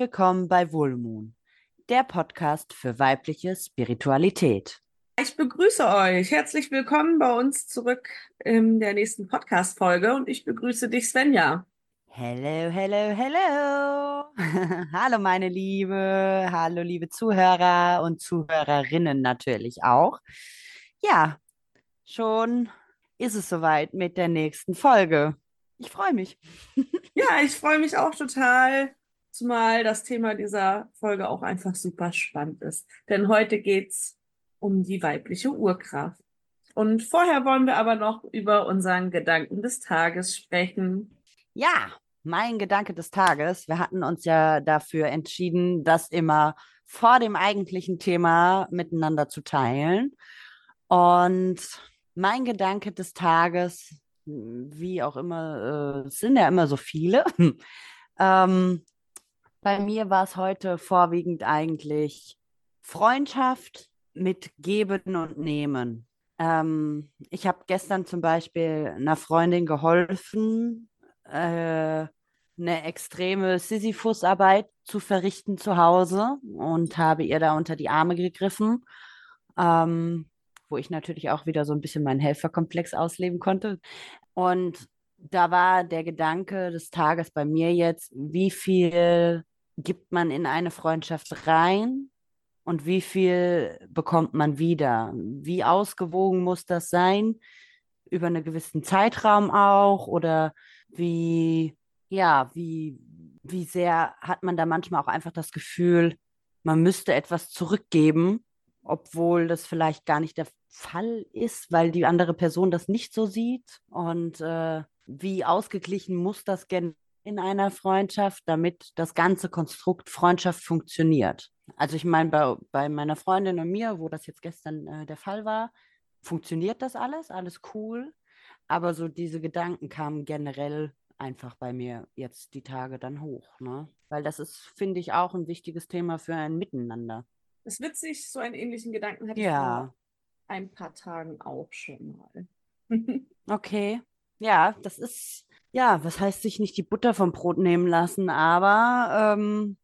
Herzlich willkommen bei Wohlmoon, der Podcast für weibliche Spiritualität. Ich begrüße euch. Herzlich willkommen bei uns zurück in der nächsten Podcast-Folge und ich begrüße dich, Svenja. Hello, hello, hello. Hallo, meine Liebe. Hallo, liebe Zuhörer und Zuhörerinnen natürlich auch. Ja, schon ist es soweit mit der nächsten Folge. Ich freue mich. Ja, ich freue mich auch total, zumal das Thema dieser Folge auch einfach super spannend ist. Denn heute geht es um die weibliche Urkraft. Und vorher wollen wir aber noch über unseren Gedanken des Tages sprechen. Ja, mein Gedanke des Tages. Wir hatten uns ja dafür entschieden, das immer vor dem eigentlichen Thema miteinander zu teilen. Und mein Gedanke des Tages wie auch immer, äh, es sind ja immer so viele. ähm, bei mir war es heute vorwiegend eigentlich Freundschaft mit Geben und Nehmen. Ähm, ich habe gestern zum Beispiel einer Freundin geholfen, äh, eine extreme Sisyphus-Arbeit zu verrichten zu Hause und habe ihr da unter die Arme gegriffen. Ähm, wo ich natürlich auch wieder so ein bisschen meinen Helferkomplex ausleben konnte. Und da war der Gedanke des Tages bei mir jetzt, wie viel gibt man in eine Freundschaft rein und wie viel bekommt man wieder? Wie ausgewogen muss das sein? Über einen gewissen Zeitraum auch? Oder wie, ja, wie, wie sehr hat man da manchmal auch einfach das Gefühl, man müsste etwas zurückgeben, obwohl das vielleicht gar nicht der Fall ist, weil die andere Person das nicht so sieht. Und äh, wie ausgeglichen muss das gen in einer Freundschaft, damit das ganze Konstrukt Freundschaft funktioniert. Also ich meine, bei, bei meiner Freundin und mir, wo das jetzt gestern äh, der Fall war, funktioniert das alles, alles cool. Aber so diese Gedanken kamen generell einfach bei mir jetzt die Tage dann hoch, ne? Weil das ist, finde ich, auch ein wichtiges Thema für ein Miteinander. Das ist witzig, so einen ähnlichen Gedanken hatte ja. ich vor ein paar Tagen auch schon mal. okay. Ja, das ist, ja, was heißt sich nicht die Butter vom Brot nehmen lassen, aber ähm,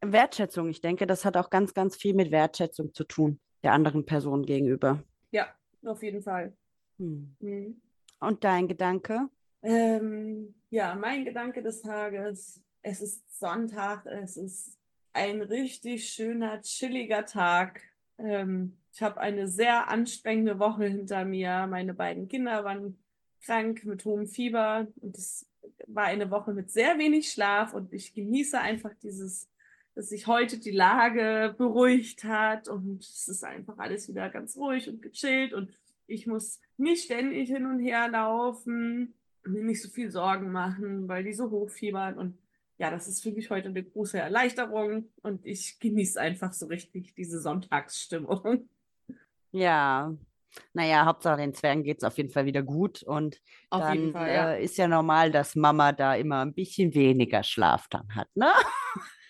Wertschätzung. Ich denke, das hat auch ganz, ganz viel mit Wertschätzung zu tun, der anderen Person gegenüber. Ja, auf jeden Fall. Hm. Mhm. Und dein Gedanke? Ähm, ja, mein Gedanke des Tages. Es ist Sonntag, es ist ein richtig schöner, chilliger Tag. Ähm, ich habe eine sehr anstrengende Woche hinter mir. Meine beiden Kinder waren krank mit hohem Fieber. Und es war eine Woche mit sehr wenig Schlaf. Und ich genieße einfach dieses, dass sich heute die Lage beruhigt hat. Und es ist einfach alles wieder ganz ruhig und gechillt. Und ich muss nicht ständig hin und her laufen, mir nicht so viel Sorgen machen, weil die so hochfiebern und ja, das ist für mich heute eine große Erleichterung. Und ich genieße einfach so richtig diese Sonntagsstimmung. Ja, naja, Hauptsache den Zwergen geht es auf jeden Fall wieder gut. Und auf dann Fall, ja. äh, ist ja normal, dass Mama da immer ein bisschen weniger Schlaf dann hat, ne?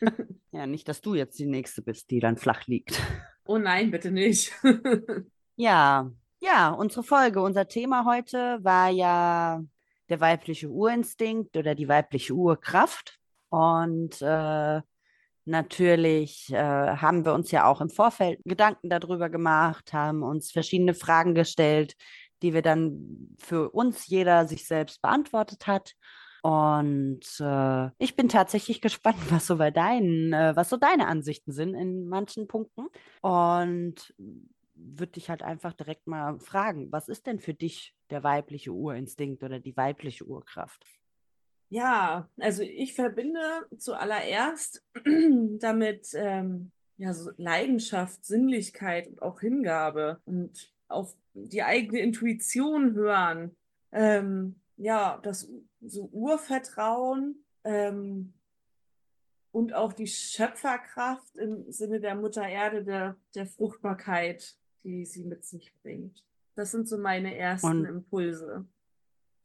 ja, nicht, dass du jetzt die Nächste bist, die dann flach liegt. Oh nein, bitte nicht. ja, ja, unsere Folge, unser Thema heute war ja der weibliche Urinstinkt oder die weibliche Urkraft. Und äh, Natürlich äh, haben wir uns ja auch im Vorfeld Gedanken darüber gemacht, haben uns verschiedene Fragen gestellt, die wir dann für uns jeder sich selbst beantwortet hat. Und äh, ich bin tatsächlich gespannt, was so bei deinen, äh, was so deine Ansichten sind in manchen Punkten. Und würde dich halt einfach direkt mal fragen, was ist denn für dich der weibliche Urinstinkt oder die weibliche Urkraft? Ja, also ich verbinde zuallererst damit ähm, ja, so Leidenschaft, Sinnlichkeit und auch Hingabe und auf die eigene Intuition hören. Ähm, ja, das so Urvertrauen ähm, und auch die Schöpferkraft im Sinne der Mutter Erde, der, der Fruchtbarkeit, die sie mit sich bringt. Das sind so meine ersten und Impulse.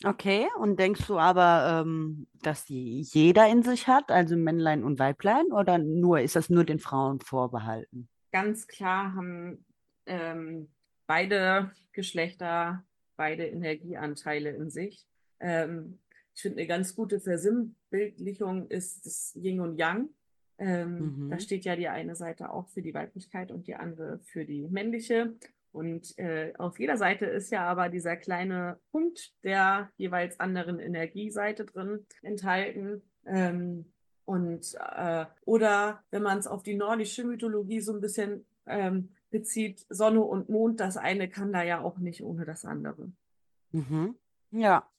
Okay, und denkst du aber, ähm, dass die jeder in sich hat, also Männlein und Weiblein, oder nur ist das nur den Frauen vorbehalten? Ganz klar haben ähm, beide Geschlechter beide Energieanteile in sich. Ähm, ich finde, eine ganz gute Versinnbildlichung ist das Yin und Yang. Ähm, mhm. Da steht ja die eine Seite auch für die Weiblichkeit und die andere für die männliche. Und äh, auf jeder Seite ist ja aber dieser kleine Punkt der jeweils anderen Energieseite drin enthalten. Ähm, und äh, oder wenn man es auf die nordische Mythologie so ein bisschen ähm, bezieht, Sonne und Mond, das eine kann da ja auch nicht ohne das andere. Mhm. Ja.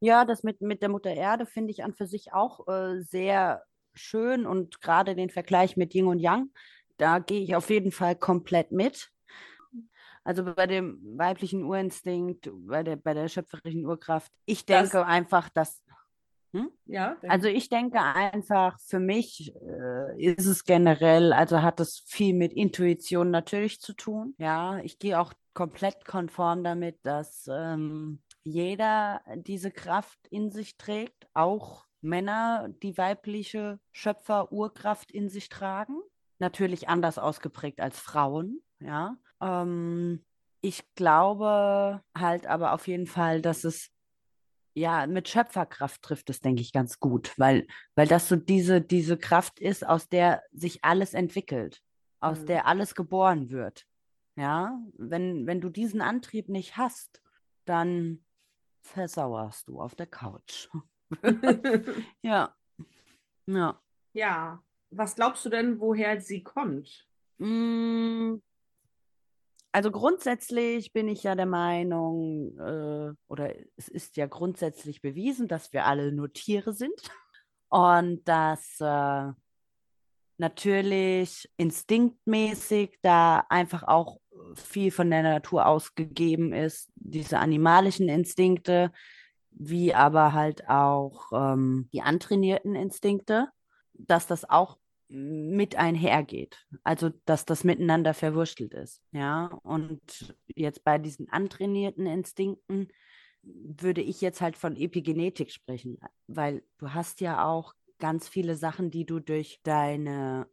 Ja, das mit, mit der Mutter Erde finde ich an für sich auch äh, sehr schön und gerade den Vergleich mit Yin und Yang, da gehe ich auf jeden Fall komplett mit. Also bei dem weiblichen Urinstinkt, bei der, bei der schöpferischen Urkraft, ich denke das, einfach, dass. Hm? Ja. Also ich denke einfach, für mich äh, ist es generell, also hat es viel mit Intuition natürlich zu tun. Ja, ich gehe auch komplett konform damit, dass ähm, jeder diese Kraft in sich trägt, auch Männer die weibliche Schöpfer-Urkraft in sich tragen. Natürlich anders ausgeprägt als Frauen, ja. Ähm, ich glaube halt aber auf jeden Fall, dass es ja mit Schöpferkraft trifft es, denke ich, ganz gut, weil, weil das so diese, diese Kraft ist, aus der sich alles entwickelt, aus mhm. der alles geboren wird. Ja, wenn, wenn du diesen Antrieb nicht hast, dann versauerst du auf der Couch. ja. Ja. Ja. Was glaubst du denn, woher sie kommt? Mm. Also grundsätzlich bin ich ja der Meinung, äh, oder es ist ja grundsätzlich bewiesen, dass wir alle nur Tiere sind. Und dass äh, natürlich instinktmäßig da einfach auch viel von der Natur ausgegeben ist, diese animalischen Instinkte, wie aber halt auch ähm, die antrainierten Instinkte, dass das auch mit einhergeht. Also, dass das miteinander verwurschtelt ist. Ja, und jetzt bei diesen antrainierten Instinkten würde ich jetzt halt von Epigenetik sprechen, weil du hast ja auch ganz viele Sachen, die du durch deine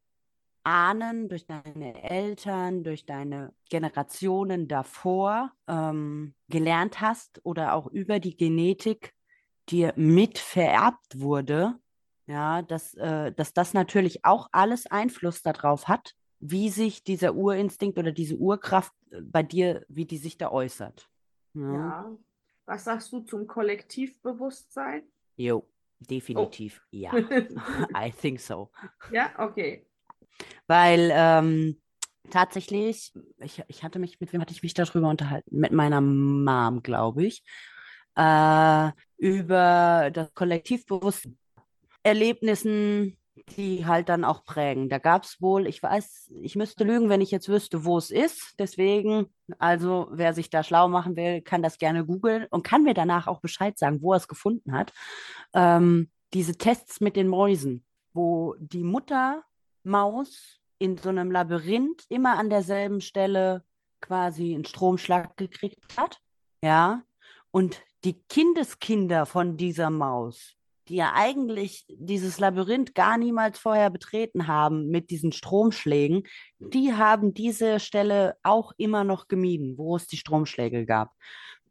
Ahnen, durch deine Eltern, durch deine Generationen davor ähm, gelernt hast oder auch über die Genetik dir mit vererbt wurde, ja, dass, äh, dass das natürlich auch alles Einfluss darauf hat, wie sich dieser Urinstinkt oder diese Urkraft äh, bei dir, wie die sich da äußert. Ja. ja. Was sagst du zum Kollektivbewusstsein? Jo, definitiv. Oh. Ja, I think so. Ja, okay. Weil ähm, tatsächlich, ich, ich hatte mich, mit wem hatte ich mich darüber unterhalten? Mit meiner Mom, glaube ich. Äh, über das Kollektivbewusstsein. Erlebnissen, die halt dann auch prägen. Da gab es wohl, ich weiß, ich müsste lügen, wenn ich jetzt wüsste, wo es ist. Deswegen, also wer sich da schlau machen will, kann das gerne googeln und kann mir danach auch Bescheid sagen, wo er es gefunden hat. Ähm, diese Tests mit den Mäusen, wo die Mutter Maus in so einem Labyrinth immer an derselben Stelle quasi einen Stromschlag gekriegt hat. Ja. Und die Kindeskinder von dieser Maus, die ja eigentlich dieses Labyrinth gar niemals vorher betreten haben mit diesen Stromschlägen, die haben diese Stelle auch immer noch gemieden, wo es die Stromschläge gab.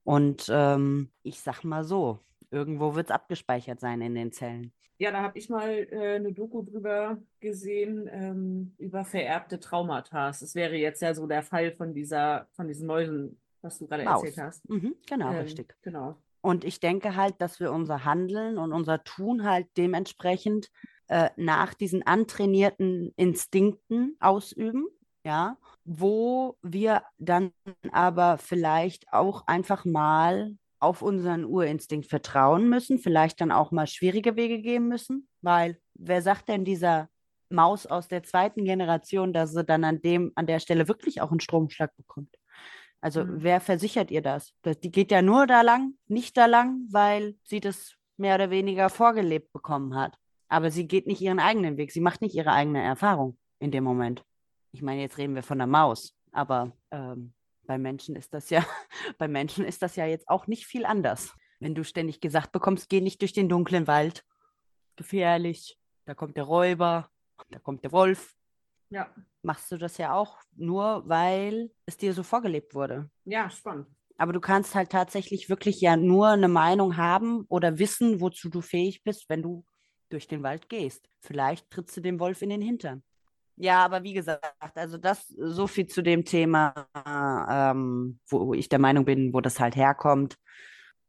Und ähm, ich sag mal so, irgendwo wird es abgespeichert sein in den Zellen. Ja, da habe ich mal äh, eine Doku drüber gesehen, ähm, über vererbte Traumata. Das wäre jetzt ja so der Fall von dieser, von diesen Mäusen, was du gerade erzählt hast. Mhm, genau, ähm, richtig. Genau. Und ich denke halt, dass wir unser Handeln und unser Tun halt dementsprechend äh, nach diesen antrainierten Instinkten ausüben, ja, wo wir dann aber vielleicht auch einfach mal auf unseren Urinstinkt vertrauen müssen, vielleicht dann auch mal schwierige Wege gehen müssen, weil wer sagt denn dieser Maus aus der zweiten Generation, dass sie dann an dem, an der Stelle wirklich auch einen Stromschlag bekommt? Also mhm. wer versichert ihr das? das? Die geht ja nur da lang, nicht da lang, weil sie das mehr oder weniger vorgelebt bekommen hat. Aber sie geht nicht ihren eigenen Weg, sie macht nicht ihre eigene Erfahrung in dem Moment. Ich meine, jetzt reden wir von der Maus, aber ähm, bei Menschen ist das ja, bei Menschen ist das ja jetzt auch nicht viel anders. Wenn du ständig gesagt bekommst, geh nicht durch den dunklen Wald, gefährlich, da kommt der Räuber, da kommt der Wolf. Ja. Machst du das ja auch nur, weil es dir so vorgelebt wurde. Ja, spannend. Aber du kannst halt tatsächlich wirklich ja nur eine Meinung haben oder wissen, wozu du fähig bist, wenn du durch den Wald gehst. Vielleicht trittst du dem Wolf in den Hintern. Ja, aber wie gesagt, also das so viel zu dem Thema, ähm, wo ich der Meinung bin, wo das halt herkommt,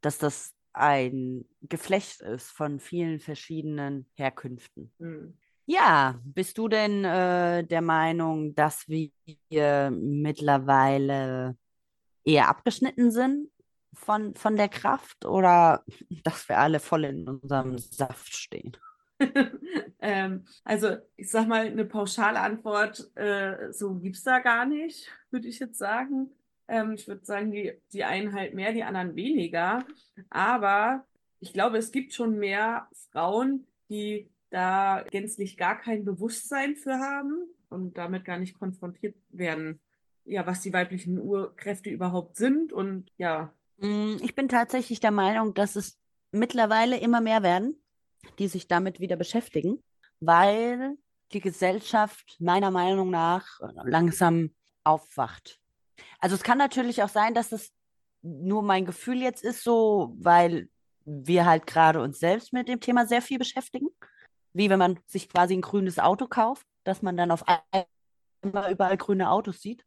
dass das ein Geflecht ist von vielen verschiedenen Herkünften. Mhm. Ja, bist du denn äh, der Meinung, dass wir mittlerweile eher abgeschnitten sind von, von der Kraft oder dass wir alle voll in unserem Saft stehen? ähm, also ich sag mal, eine pauschale Antwort, äh, so gibt es da gar nicht, würde ich jetzt sagen. Ähm, ich würde sagen, die, die einen halt mehr, die anderen weniger. Aber ich glaube, es gibt schon mehr Frauen, die da gänzlich gar kein Bewusstsein für haben und damit gar nicht konfrontiert werden, ja, was die weiblichen Urkräfte überhaupt sind und ja. Mm, ich bin tatsächlich der Meinung, dass es mittlerweile immer mehr werden die sich damit wieder beschäftigen, weil die Gesellschaft meiner Meinung nach langsam aufwacht. Also es kann natürlich auch sein, dass das nur mein Gefühl jetzt ist, so, weil wir halt gerade uns selbst mit dem Thema sehr viel beschäftigen. Wie wenn man sich quasi ein grünes Auto kauft, dass man dann auf einmal überall grüne Autos sieht.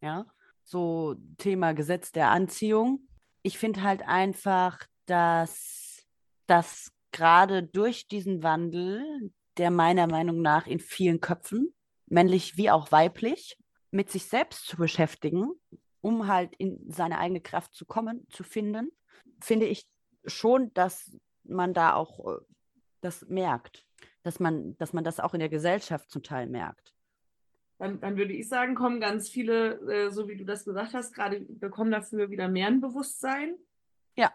Ja, so Thema Gesetz der Anziehung. Ich finde halt einfach, dass das gerade durch diesen Wandel, der meiner Meinung nach in vielen Köpfen, männlich wie auch weiblich, mit sich selbst zu beschäftigen, um halt in seine eigene Kraft zu kommen, zu finden, finde ich schon, dass man da auch äh, das merkt, dass man, dass man das auch in der Gesellschaft zum Teil merkt. Dann, dann würde ich sagen, kommen ganz viele, äh, so wie du das gesagt hast, gerade bekommen dafür wieder mehr ein Bewusstsein. Ja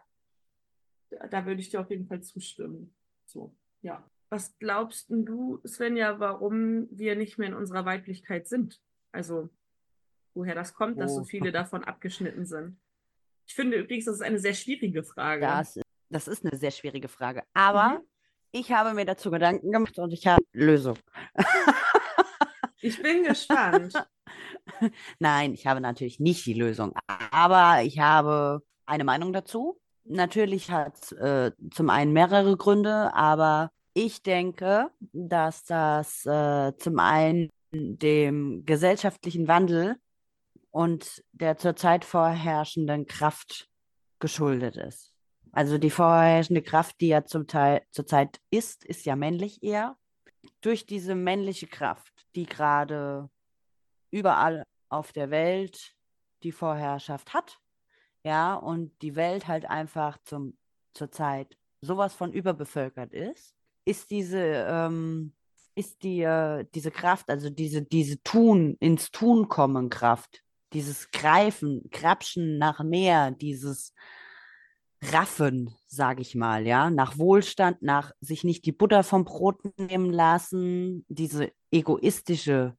da würde ich dir auf jeden Fall zustimmen. So, ja. Was glaubst du, Svenja, warum wir nicht mehr in unserer Weiblichkeit sind? Also, woher das kommt, dass oh. so viele davon abgeschnitten sind? Ich finde übrigens, das ist eine sehr schwierige Frage. Das, das ist eine sehr schwierige Frage. Aber mhm. Ich habe mir dazu Gedanken gemacht und ich habe Lösung. ich bin gespannt. Nein, ich habe natürlich nicht die Lösung, aber ich habe eine Meinung dazu Natürlich hat es äh, zum einen mehrere Gründe, aber ich denke, dass das äh, zum einen dem gesellschaftlichen Wandel und der zurzeit vorherrschenden Kraft geschuldet ist. Also die vorherrschende Kraft, die ja zum Teil zurzeit ist, ist ja männlich eher. Durch diese männliche Kraft, die gerade überall auf der Welt die Vorherrschaft hat, ja, und die Welt halt einfach zum, zurzeit sowas von überbevölkert ist, ist diese, ähm, ist die, äh, diese Kraft, also diese, diese Tun, ins Tun kommen Kraft, dieses Greifen, Krapschen nach mehr, dieses Raffen, sage ich mal, ja, nach Wohlstand, nach sich nicht die Butter vom Brot nehmen lassen, diese egoistische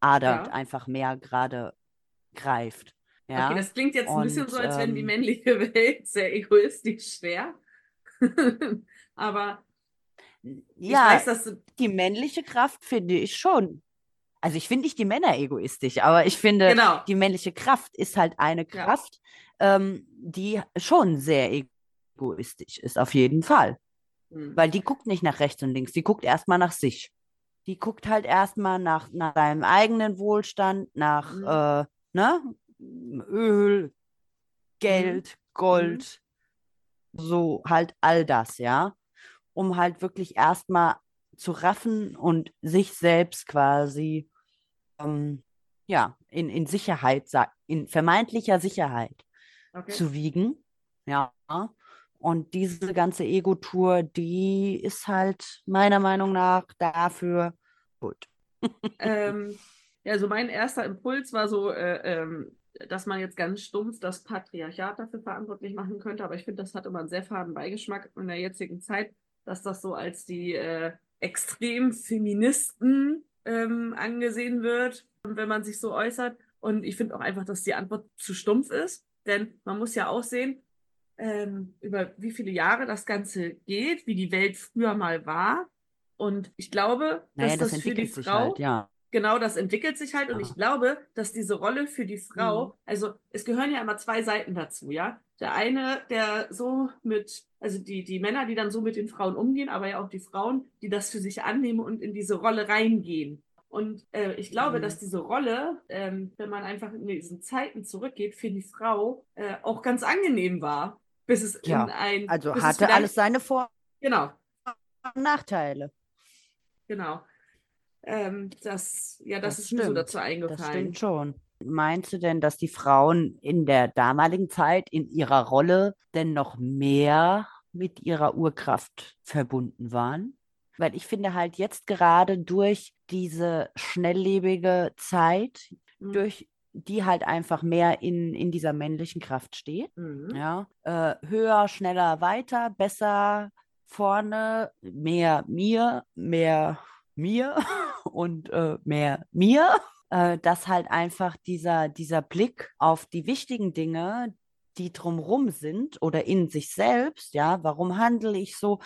Ader ja. einfach mehr gerade greift. Ja? Okay, das klingt jetzt ein bisschen so, als wenn die ähm, männliche Welt sehr egoistisch wäre. Aber ja, weiß, dass die männliche Kraft finde ich schon. Also ich finde nicht die Männer egoistisch, aber ich finde, genau. die männliche Kraft ist halt eine Kraft, ja. ähm, die schon sehr egoistisch ist, auf jeden Fall. Mhm. Weil die guckt nicht nach rechts und links, die guckt erstmal nach sich. Die guckt halt erstmal nach, nach seinem eigenen Wohlstand, nach, mhm. äh, ne, Öl, Geld, mhm. Gold, mhm. so halt all das, ja, um halt wirklich erstmal zu raffen und sich selbst quasi ähm, ja, in, in Sicherheit, in vermeintlicher Sicherheit okay. zu wiegen. Ja. Und diese ganze Ego-Tour, die ist halt meiner Meinung nach dafür gut. ähm, ja, so mein erster Impuls war so, äh, ähm, dass man jetzt ganz stumpf das Patriarchat dafür verantwortlich machen könnte, aber ich finde, das hat immer einen sehr faden Beigeschmack in der jetzigen Zeit, dass das so als die äh, extrem Feministen ähm, angesehen wird, wenn man sich so äußert. Und ich finde auch einfach, dass die Antwort zu stumpf ist, denn man muss ja auch sehen, ähm, über wie viele Jahre das Ganze geht, wie die Welt früher mal war. Und ich glaube, naja, dass das, das für die Frau, halt, ja. Genau das entwickelt sich halt. Und ich glaube, dass diese Rolle für die Frau, Mhm. also es gehören ja immer zwei Seiten dazu, ja. Der eine, der so mit, also die, die Männer, die dann so mit den Frauen umgehen, aber ja auch die Frauen, die das für sich annehmen und in diese Rolle reingehen. Und äh, ich glaube, Mhm. dass diese Rolle, ähm, wenn man einfach in diesen Zeiten zurückgeht, für die Frau äh, auch ganz angenehm war. Bis es Ja, in ein. Also hatte alles seine Vor- Genau, und Nachteile. genau. Ähm, das, ja, das, Das ist mir so stimmt. dazu Das eingefallen. stimmt schon. Meinst du denn, dass die Frauen in der damaligen Zeit in ihrer Rolle denn noch mehr mit ihrer Urkraft verbunden waren? Weil ich finde halt jetzt gerade durch diese schnelllebige Zeit, Mhm. durch die halt einfach mehr in, in dieser männlichen Kraft steht, Mhm. ja, äh, höher, schneller, weiter, besser, vorne, mehr mir, mehr mir und äh, mehr mir, äh, dass halt einfach dieser, dieser Blick auf die wichtigen Dinge, die drumrum sind oder in sich selbst, ja, warum handle ich so,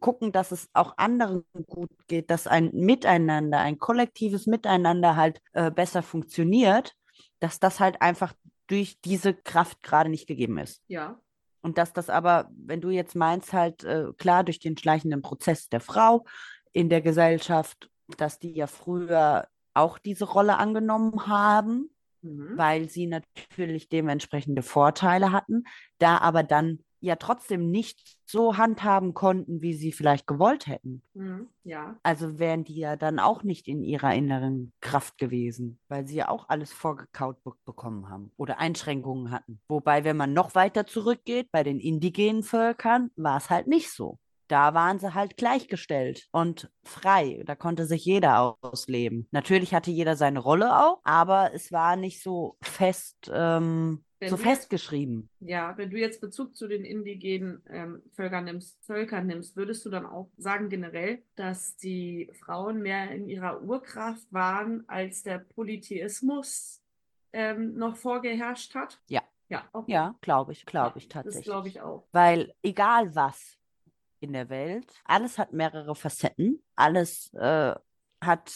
gucken, dass es auch anderen gut geht, dass ein Miteinander, ein kollektives Miteinander halt äh, besser funktioniert, dass das halt einfach durch diese Kraft gerade nicht gegeben ist. Ja. Und dass das aber, wenn du jetzt meinst, halt äh, klar durch den schleichenden Prozess der Frau in der Gesellschaft, dass die ja früher auch diese Rolle angenommen haben, Mhm. weil sie natürlich dementsprechende Vorteile hatten, da aber dann ja trotzdem nicht so handhaben konnten, wie sie vielleicht gewollt hätten. Mhm. Ja. Also wären die ja dann auch nicht in ihrer inneren Kraft gewesen, weil sie ja auch alles vorgekaut be bekommen haben oder Einschränkungen hatten. Wobei, wenn man noch weiter zurückgeht, bei den indigenen Völkern war es halt nicht so. Da waren sie halt gleichgestellt und frei. Da konnte sich jeder ausleben. Natürlich hatte jeder seine Rolle auch, aber es war nicht so fest, ähm, Wenn so festgeschrieben. Ja, wenn du jetzt Bezug zu den indigenen ähm, Völkern nimmst, Völkern nimmst, würdest du dann auch sagen generell, dass die Frauen mehr in ihrer Urkraft waren, als der Polytheismus ähm, noch vorgeherrscht hat? Ja. Ja, okay. Ja, glaube ich, glaube ich Das tatsächlich. glaube ich auch. Weil egal was in der Welt, alles hat mehrere Facetten, alles äh, hat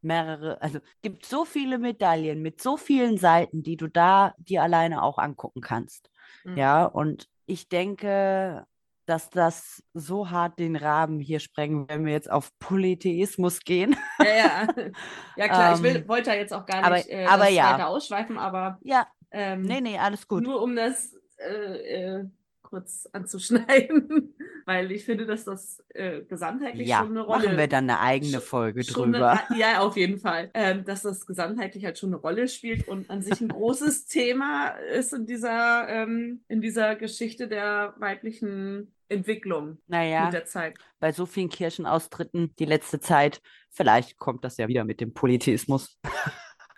mehrere, also gibt so viele Medaillen mit so vielen Seiten, die du da dir alleine auch angucken kannst. Mhm. Ja, und ich denke, dass das so hart den Rahmen hier sprengen, wenn wir jetzt auf Polytheismus gehen. Ja, ja. ja klar, ich will, Ähm, wollte da jetzt auch gar aber- nicht äh, aber ja. weiter ausschweifen, aber Ja, ähm, nee, nee, alles gut. Nur um das äh, äh, kurz anzuschneiden, weil ich finde, dass das äh, gesamtheitlich Ja, schon eine Rolle machen wir dann eine eigene Folge drüber. Eine, ja, auf jeden Fall. Ähm, dass das gesamtheitlich halt schon eine Rolle spielt und an sich ein großes Thema ist in dieser, ähm, in dieser Geschichte der weiblichen Entwicklung Naja, mit der Zeit. bei so vielen Kirchenaustritten die letzte Zeit, vielleicht kommt das ja wieder mit dem Polytheismus.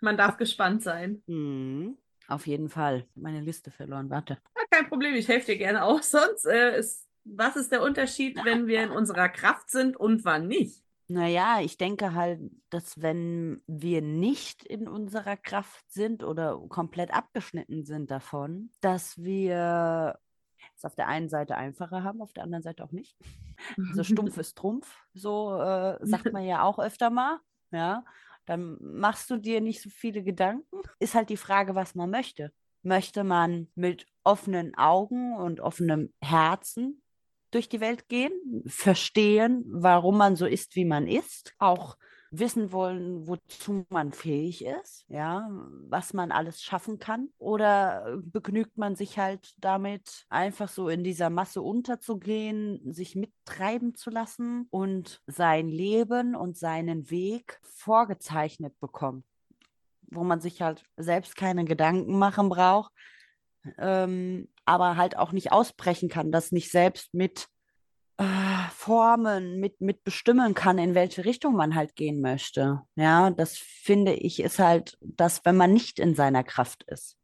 Man darf gespannt sein. Mhm. Auf jeden Fall. Meine Liste verloren, warte. Kein Problem, ich helfe dir gerne auch. Sonst äh, ist, was ist der Unterschied, wenn wir in unserer Kraft sind und wann nicht? Naja, ich denke halt, dass wenn wir nicht in unserer Kraft sind oder komplett abgeschnitten sind davon, dass wir es auf der einen Seite einfacher haben, auf der anderen Seite auch nicht. Also stumpf ist Trumpf, so äh, sagt man ja auch öfter mal. Ja, dann machst du dir nicht so viele Gedanken. Ist halt die Frage, was man möchte. Möchte man mit offenen Augen und offenem Herzen durch die Welt gehen, verstehen, warum man so ist, wie man ist, auch wissen wollen, wozu man fähig ist, ja, was man alles schaffen kann? Oder begnügt man sich halt damit, einfach so in dieser Masse unterzugehen, sich mittreiben zu lassen und sein Leben und seinen Weg vorgezeichnet bekommt, wo man sich halt selbst keine Gedanken machen braucht, ähm, aber halt auch nicht ausbrechen kann, das nicht selbst mit äh, formen, mit, mit bestimmen kann, in welche Richtung man halt gehen möchte. Ja, das finde ich ist halt das, wenn man nicht in seiner Kraft ist.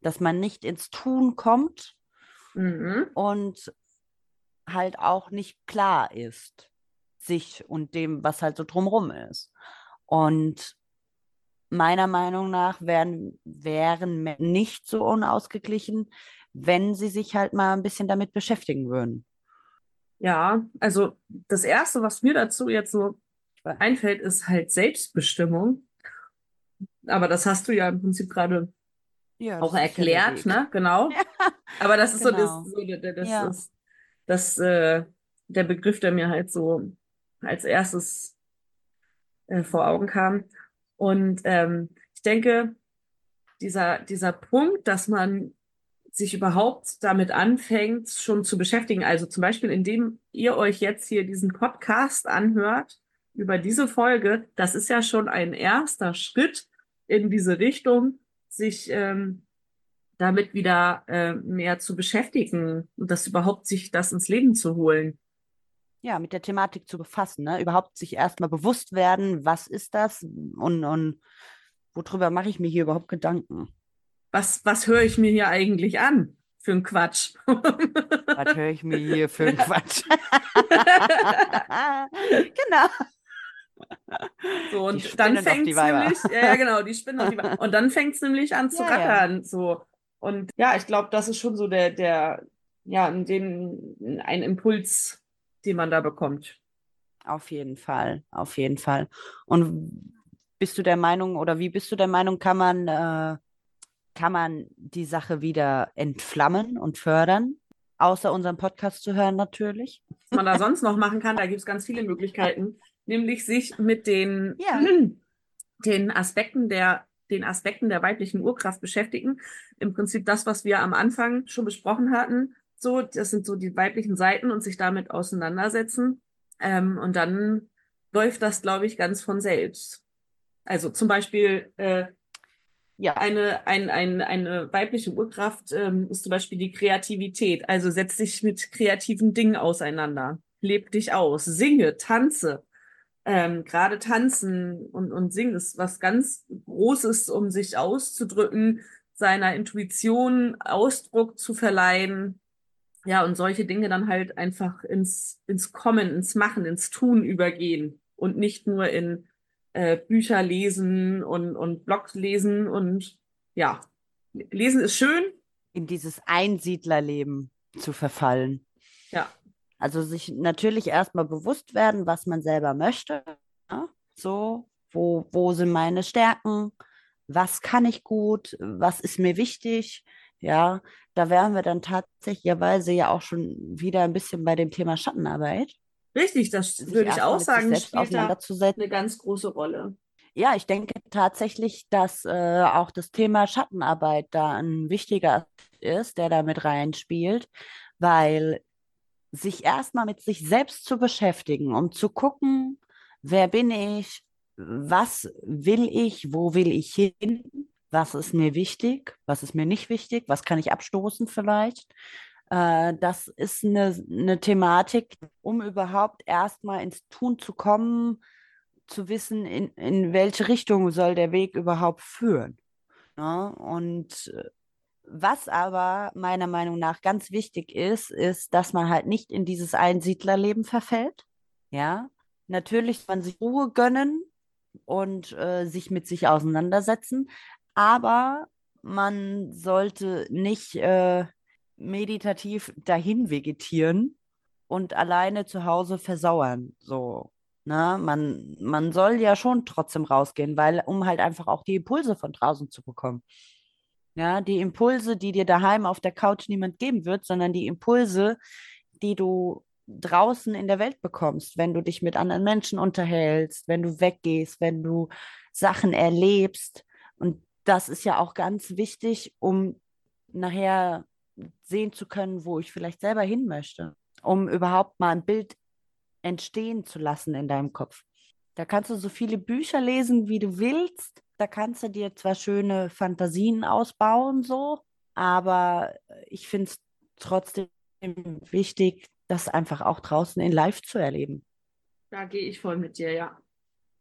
Dass man nicht ins Tun kommt Mhm. und halt auch nicht klar ist, sich und dem, was halt so drumrum ist. Und meiner Meinung nach wären, wären nicht so unausgeglichen, wenn sie sich halt mal ein bisschen damit beschäftigen würden. Ja, also das Erste, was mir dazu jetzt so einfällt, ist halt Selbstbestimmung. Aber das hast du ja im Prinzip gerade Ja, auch erklärt, ne? Genau. Ja, Aber das ist so, das, genau. so das, das Ja. ist das, äh, der Begriff, der mir halt so als erstes äh, vor Augen kam. Und ähm, ich denke, dieser, dieser Punkt, dass man sich überhaupt damit anfängt, schon zu beschäftigen, also zum Beispiel, indem ihr euch jetzt hier diesen Podcast anhört über diese Folge, das ist ja schon ein erster Schritt in diese Richtung, sich ähm, damit wieder äh, mehr zu beschäftigen und das überhaupt sich das ins Leben zu holen. Ja, mit der Thematik zu befassen, ne? Überhaupt sich erstmal bewusst werden, was ist das und, und worüber mache ich mir hier überhaupt Gedanken? Was, was höre ich mir hier eigentlich an für einen Quatsch? Was höre ich mir hier für einen Quatsch? genau. So, Die und spinnen dann fängt nämlich, ja, ja, genau, die spinnen auf die Weiber. Und dann fängt es nämlich an zu Ja, ja. rattern. So. Und ja, ich glaube, das ist schon so der, der, ja, den, ein Impuls, den man da bekommt. Auf jeden Fall, auf jeden Fall. Und bist du der Meinung oder wie bist du der Meinung, kann man, äh, kann man die Sache wieder entflammen und fördern? Außer unserem Podcast zu hören natürlich. Was man da sonst noch machen kann, da gibt es ganz viele Möglichkeiten, nämlich sich mit den, Ja. den Aspekten der, den Aspekten der weiblichen Urkraft beschäftigen. Im Prinzip das, was wir am Anfang schon besprochen hatten. So, das sind so die weiblichen Seiten und sich damit auseinandersetzen. Ähm, und dann läuft das, glaube ich, ganz von selbst. Also zum Beispiel äh, Ja, eine, ein, ein, eine weibliche Urkraft ähm, ist zum Beispiel die Kreativität. Also setz dich mit kreativen Dingen auseinander. Leb dich aus. Singe, tanze. Ähm, Gerade tanzen und, und singen ist was ganz Großes, um sich auszudrücken, seiner Intuition Ausdruck zu verleihen. Ja, und solche Dinge dann halt einfach ins, ins Kommen, ins Machen, ins Tun übergehen und nicht nur in äh, Bücher lesen und, und Blogs lesen und ja, lesen ist schön, in dieses Einsiedlerleben zu verfallen. ja, Also sich natürlich erstmal bewusst werden, was man selber möchte. Ja? So, wo, wo sind meine Stärken? Was kann ich gut? Was ist mir wichtig? Ja, da wären wir dann tatsächlicherweise ja auch schon wieder ein bisschen bei dem Thema Schattenarbeit. richtig, das würde ich auch sagen, spielt da eine ganz große Rolle. Ja, ich denke tatsächlich, dass äh, auch das Thema Schattenarbeit da ein wichtiger ist, der da mit reinspielt, weil sich erstmal mit sich selbst zu beschäftigen, um zu gucken, wer bin ich, was will ich, wo will ich hin, was ist mir wichtig, was ist mir nicht wichtig, was kann ich abstoßen vielleicht. Äh, das ist eine, eine Thematik, um überhaupt erstmal ins Tun zu kommen, zu wissen, in, in welche Richtung soll der Weg überhaupt führen. Ne? Und äh, was aber meiner Meinung nach ganz wichtig ist, ist, dass man halt nicht in dieses Einsiedlerleben verfällt. Ja, natürlich kann man sich Ruhe gönnen und äh, sich mit sich auseinandersetzen, aber man sollte nicht äh, meditativ dahin vegetieren und alleine zu Hause versauern. So, ne? Man, man soll ja schon trotzdem rausgehen, weil, um halt einfach auch die Impulse von draußen zu bekommen. Ja, die Impulse, die dir daheim auf der Couch niemand geben wird, sondern die Impulse, die du draußen in der Welt bekommst, wenn du dich mit anderen Menschen unterhältst, wenn du weggehst, wenn du Sachen erlebst. Und das ist ja auch ganz wichtig, um nachher sehen zu können, wo ich vielleicht selber hin möchte, um überhaupt mal ein Bild entstehen zu lassen in deinem Kopf. Da kannst du so viele Bücher lesen, wie du willst. Da kannst du dir zwar schöne Fantasien ausbauen, so, aber ich finde es trotzdem wichtig, das einfach auch draußen in Live zu erleben. Da gehe ich voll mit dir, ja.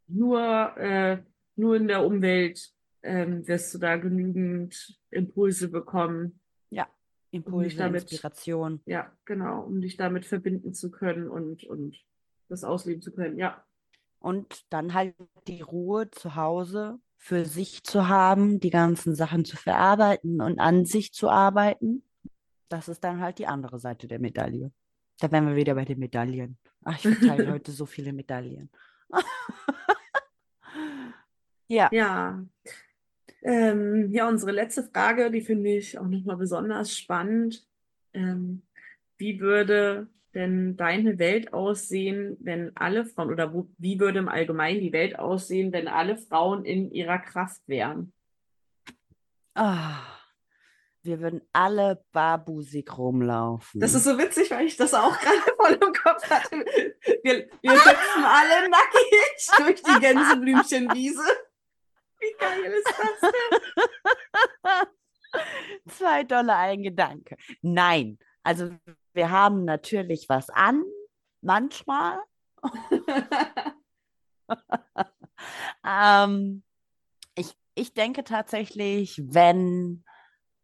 Nur, äh, nur in der Umwelt ähm, wirst du da genügend Impulse bekommen. Ja, Impulse, damit- Inspiration. Ja, genau, um dich damit verbinden zu können und, und das ausleben zu können. Ja, Und dann halt die Ruhe zu Hause für sich zu haben, die ganzen Sachen zu verarbeiten und an sich zu arbeiten. Das ist dann halt die andere Seite der Medaille. Da wären wir wieder bei den Medaillen. Ach, ich verteile heute so viele Medaillen. ja. Ja. Ähm, ja, unsere letzte Frage, die finde ich auch nochmal besonders spannend. Ähm, wie würde denn deine Welt aussehen, wenn alle Frauen, oder wo, wie würde im Allgemeinen die Welt aussehen, wenn alle Frauen in ihrer Kraft wären? Ah, wir würden alle barbusig rumlaufen. Das ist so witzig, weil ich das auch gerade voll im Kopf hatte. Wir, wir hüpfen alle nackig durch die Gänseblümchenwiese. Wie geil ist das denn? Zwei Dollar ein Gedanke. Nein, also wir haben natürlich was an, manchmal. ähm, ich, ich denke tatsächlich, wenn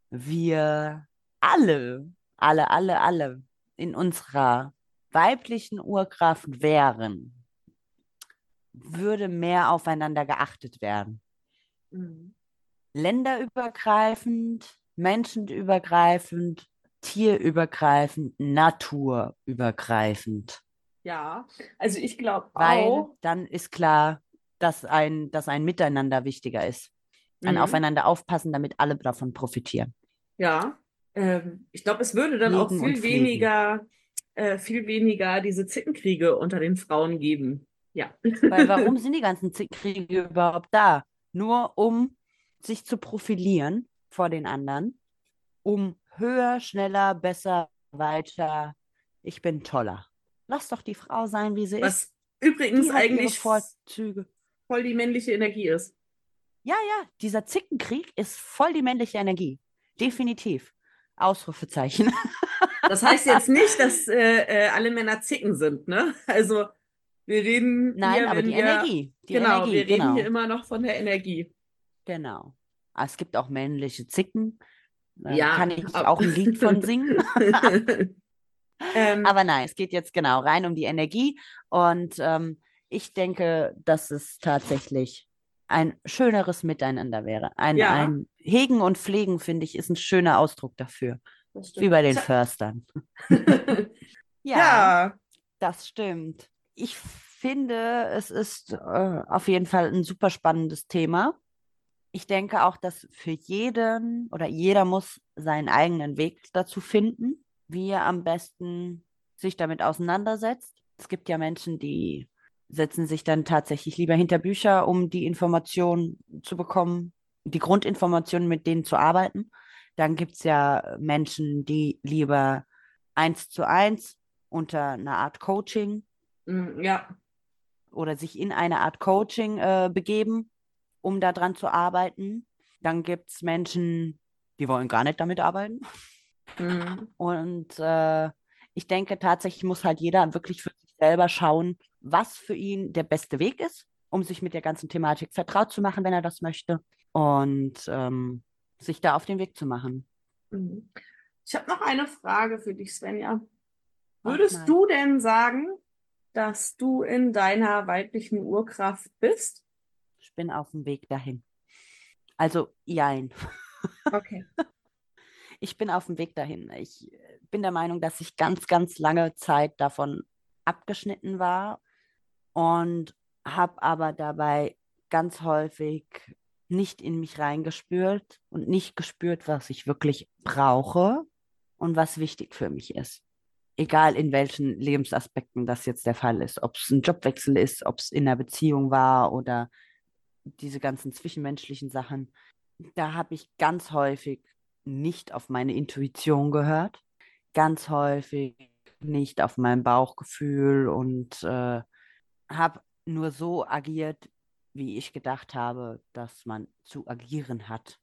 wir alle, alle, alle, alle in unserer weiblichen Urkraft wären, würde mehr aufeinander geachtet werden. Mhm. Länderübergreifend, menschenübergreifend, tierübergreifend, naturübergreifend. Ja, also ich glaube Weil auch. dann ist klar, dass ein, dass ein Miteinander wichtiger ist. Ein Mhm. Aufeinander aufpassen, damit alle davon profitieren. Ja, ähm, ich glaube, es würde dann auch Legen und viel weniger, äh, viel weniger diese Zickenkriege unter den Frauen geben. Ja. Weil warum sind die ganzen Kriege überhaupt da? Nur um sich zu profilieren vor den anderen, um höher, schneller, besser, weiter. Ich bin toller. Lass doch die Frau sein, wie sie ist. Was übrigens eigentlich Vorzüge. voll die männliche Energie ist. Ja, ja, dieser Zickenkrieg ist voll die männliche Energie. Definitiv. Ausrufezeichen. Das heißt jetzt nicht, dass äh, äh, alle Männer Zicken sind, ne? Also wir reden Nein, hier, aber die wir, Energie. Die genau, Energie, wir reden genau. hier immer noch von der Energie. Genau. Ah, Es gibt auch männliche Zicken. Da Ja, kann ich auch ein Lied von singen. ähm, Aber nein, es geht jetzt genau rein um die Energie. Und ähm, ich denke, dass es tatsächlich ein schöneres Miteinander wäre. Ein, Ja. ein Hegen und Pflegen, finde ich, ist ein schöner Ausdruck dafür. Wie bei den. Förstern. Ja, ja, das stimmt. Ich finde, es ist äh, auf jeden Fall ein super spannendes Thema. Ich denke auch, dass für jeden oder jeder muss seinen eigenen Weg dazu finden, wie er am besten sich damit auseinandersetzt. Es gibt ja Menschen, die setzen sich dann tatsächlich lieber hinter Bücher, um die Informationen zu bekommen, die Grundinformationen mit denen zu arbeiten. Dann gibt es ja Menschen, die lieber eins zu eins unter einer Art Coaching ja, oder sich in eine Art Coaching äh, begeben, um daran zu arbeiten. Dann gibt es Menschen, die wollen gar nicht damit arbeiten. mm, Und äh, ich denke, tatsächlich muss halt jeder wirklich für sich selber schauen, was für ihn der beste Weg ist, um sich mit der ganzen Thematik vertraut zu machen, wenn er das möchte. Und ähm, sich da auf den Weg zu machen. mm. Ich habe noch eine Frage für dich, Svenja. Würdest du denn sagen, dass du in deiner weiblichen Urkraft bist? Ich bin auf dem Weg dahin. Also, jein. Okay. Ich bin auf dem Weg dahin. Ich bin der Meinung, dass ich ganz, ganz lange Zeit davon abgeschnitten war und habe aber dabei ganz häufig nicht in mich reingespürt und nicht gespürt, was ich wirklich brauche und was wichtig für mich ist. Egal in welchen Lebensaspekten das jetzt der Fall ist. Ob es ein Jobwechsel ist, ob es in einer Beziehung war oder diese ganzen zwischenmenschlichen Sachen. Da habe ich ganz häufig nicht auf meine Intuition gehört, ganz häufig nicht auf mein Bauchgefühl und äh, habe nur so agiert, wie ich gedacht habe, dass man zu agieren hat.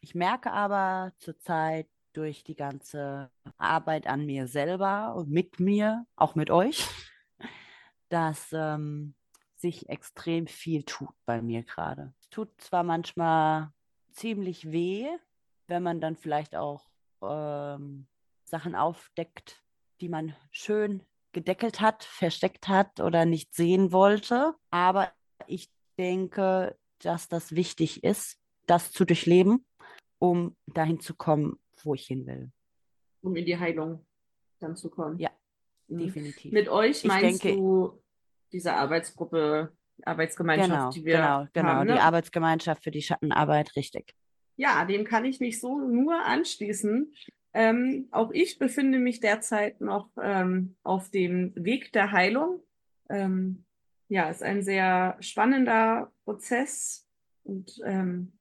Ich merke aber zurzeit durch die ganze Arbeit an mir selber und mit mir, auch mit euch, dass ähm, sich extrem viel tut bei mir gerade. Es tut zwar manchmal ziemlich weh, wenn man dann vielleicht auch ähm, Sachen aufdeckt, die man schön gedeckelt hat, versteckt hat oder nicht sehen wollte. Aber ich denke, dass das wichtig ist, das zu durchleben, um dahin zu kommen, wo ich hin will. Um in die Heilung dann zu kommen. Ja, Mhm. definitiv. Mit euch Ich meinst denke- du diese Arbeitsgruppe, Arbeitsgemeinschaft, Genau, die wir genau, genau. haben. Die Ne? Arbeitsgemeinschaft für die Schattenarbeit, richtig. Ja, dem kann ich mich so nur anschließen. Ähm, auch ich befinde mich derzeit noch ähm, auf dem Weg der Heilung. Ähm, ja, ist ein sehr spannender Prozess und ähm,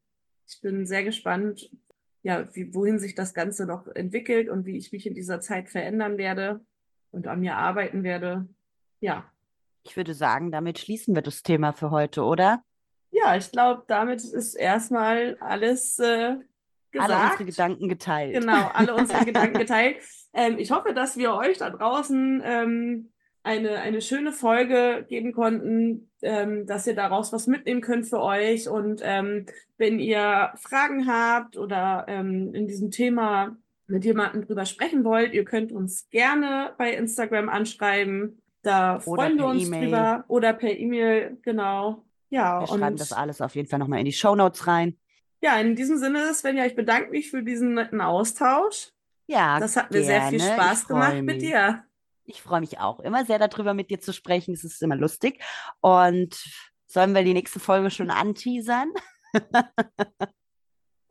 ich bin sehr gespannt, ja, wie, wohin sich das Ganze noch entwickelt und wie ich mich in dieser Zeit verändern werde und an mir arbeiten werde. Ja, Ich würde sagen, damit schließen wir das Thema für heute, oder? ja, ich glaube, damit ist erstmal alles äh, Alle gesagt. unsere Gedanken geteilt. Genau, alle unsere Gedanken geteilt. Ähm, ich hoffe, dass wir euch da draußen ähm, eine, eine schöne Folge geben konnten, ähm, dass ihr daraus was mitnehmen könnt für euch. Und ähm, wenn ihr Fragen habt oder ähm, in diesem Thema mit jemandem drüber sprechen wollt, ihr könnt uns gerne bei Instagram anschreiben. Da Oder freuen wir uns E-Mail. drüber. Oder per E-Mail, genau. Ja, Wir schreiben das alles auf jeden Fall nochmal in die Shownotes rein. ja, in diesem Sinne, Svenja, ich bedanke mich für diesen netten Austausch. Ja, Das hat mir sehr viel. Spaß gemacht freu mit mich. dir. Ich freue mich auch immer sehr darüber, mit dir zu sprechen. Es ist immer lustig. Und sollen wir die nächste Folge schon anteasern?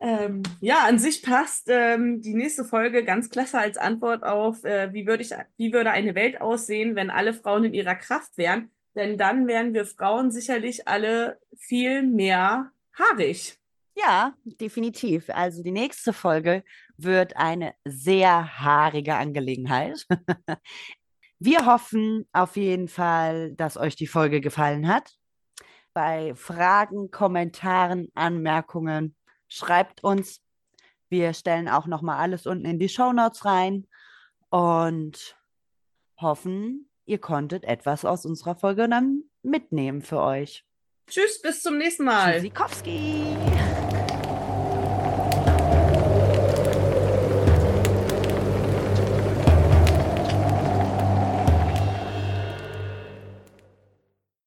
Ähm, ja, an sich passt ähm, die nächste Folge ganz klasse als Antwort auf, äh, wie würde ich, wie würde eine Welt aussehen, wenn alle Frauen in ihrer Kraft wären? Denn dann wären wir Frauen sicherlich alle viel mehr haarig. Ja, definitiv. Also die nächste Folge wird eine sehr haarige Angelegenheit. Wir hoffen auf jeden Fall, dass euch die Folge gefallen hat. Bei Fragen, Kommentaren, Anmerkungen schreibt uns. Wir stellen auch noch mal alles unten in die Shownotes rein und hoffen, ihr konntet etwas aus unserer Folge dann mitnehmen für euch. Tschüss, bis zum nächsten Mal. Tschüssikowski!